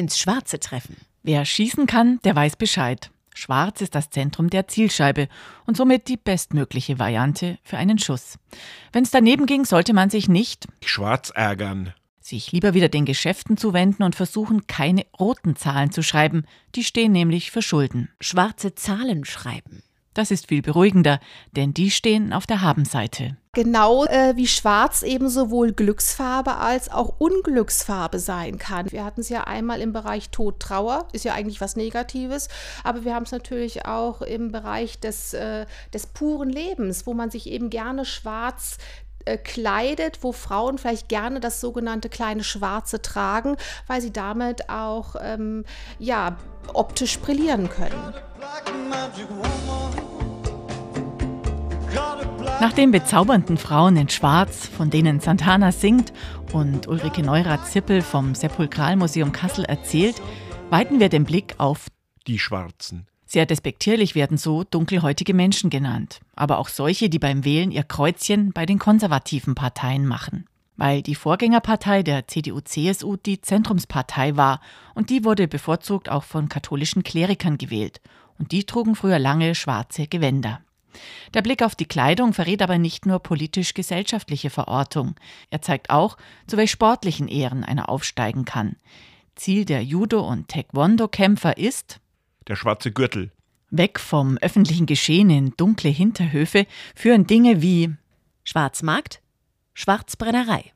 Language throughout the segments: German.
ins Schwarze treffen. Wer schießen kann, der weiß Bescheid. Schwarz ist das Zentrum der Zielscheibe und somit die bestmögliche Variante für einen Schuss. Wenn es daneben ging, sollte man sich nicht schwarz ärgern. Sich lieber wieder den Geschäften zuwenden und versuchen, keine roten Zahlen zu schreiben. Die stehen nämlich für Schulden. Schwarze Zahlen schreiben. Das ist viel beruhigender, denn die stehen auf der Habenseite. Genau äh, wie Schwarz eben sowohl Glücksfarbe als auch Unglücksfarbe sein kann. Wir hatten es ja einmal im Bereich Tod, Trauer, ist ja eigentlich was Negatives, aber wir haben es natürlich auch im Bereich des, äh, des puren Lebens, wo man sich eben gerne schwarz äh, kleidet, wo Frauen vielleicht gerne das sogenannte kleine Schwarze tragen, weil sie damit auch ähm, ja, optisch brillieren können. Nach den bezaubernden Frauen in Schwarz, von denen Santana singt und Ulrike Neurath-Zippel vom Sepulkralmuseum Kassel erzählt, weiten wir den Blick auf die Schwarzen. Sehr despektierlich werden so dunkelhäutige Menschen genannt, aber auch solche, die beim Wählen ihr Kreuzchen bei den konservativen Parteien machen. Weil die Vorgängerpartei der CDU-CSU die Zentrumspartei war und die wurde bevorzugt auch von katholischen Klerikern gewählt und die trugen früher lange schwarze Gewänder. Der Blick auf die Kleidung verrät aber nicht nur politisch-gesellschaftliche Verortung. Er zeigt auch, zu welch sportlichen Ehren einer aufsteigen kann. Ziel der Judo- und Taekwondo-Kämpfer ist der schwarze Gürtel. Weg vom öffentlichen Geschehen in dunkle Hinterhöfe führen Dinge wie Schwarzmarkt, Schwarzbrennerei.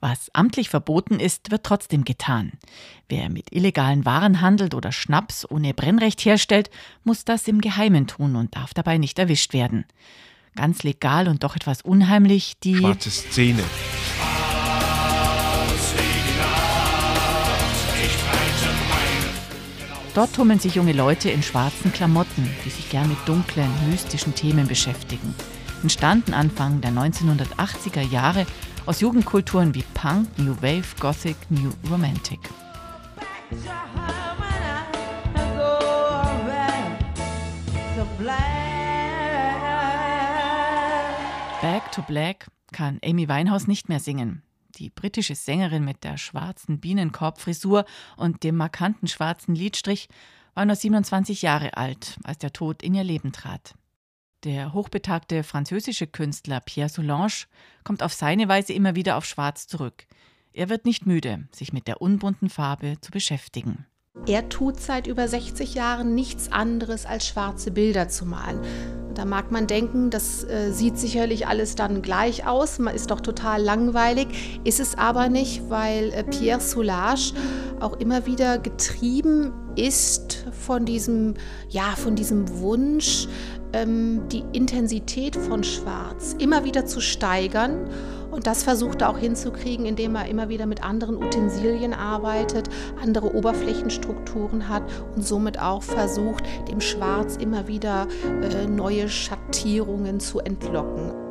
Was amtlich verboten ist, wird trotzdem getan. Wer mit illegalen Waren handelt oder Schnaps ohne Brennrecht herstellt, muss das im Geheimen tun und darf dabei nicht erwischt werden. Ganz legal und doch etwas unheimlich die schwarze Szene. Dort tummeln sich junge Leute in schwarzen Klamotten, die sich gern mit dunklen, mystischen Themen beschäftigen. Entstanden Anfang der 1980er Jahre aus Jugendkulturen wie Punk, New Wave, Gothic, New Romantic. Back to Black kann Amy Winehouse nicht mehr singen. Die britische Sängerin mit der schwarzen Bienenkorbfrisur und dem markanten schwarzen Lidstrich war nur 27 Jahre alt, als der Tod in ihr Leben trat. Der hochbetagte französische Künstler Pierre Solange kommt auf seine Weise immer wieder auf Schwarz zurück. Er wird nicht müde, sich mit der unbunten Farbe zu beschäftigen. Er tut seit über 60 Jahren nichts anderes als schwarze Bilder zu malen. Da mag man denken, das äh, sieht sicherlich alles dann gleich aus, man ist doch total langweilig, ist es aber nicht, weil äh, Pierre Soulages auch immer wieder getrieben ist von diesem, ja, von diesem Wunsch, die Intensität von Schwarz immer wieder zu steigern. Und das versucht er auch hinzukriegen, indem er immer wieder mit anderen Utensilien arbeitet, andere Oberflächenstrukturen hat und somit auch versucht, dem Schwarz immer wieder äh, neue Schattierungen zu entlocken.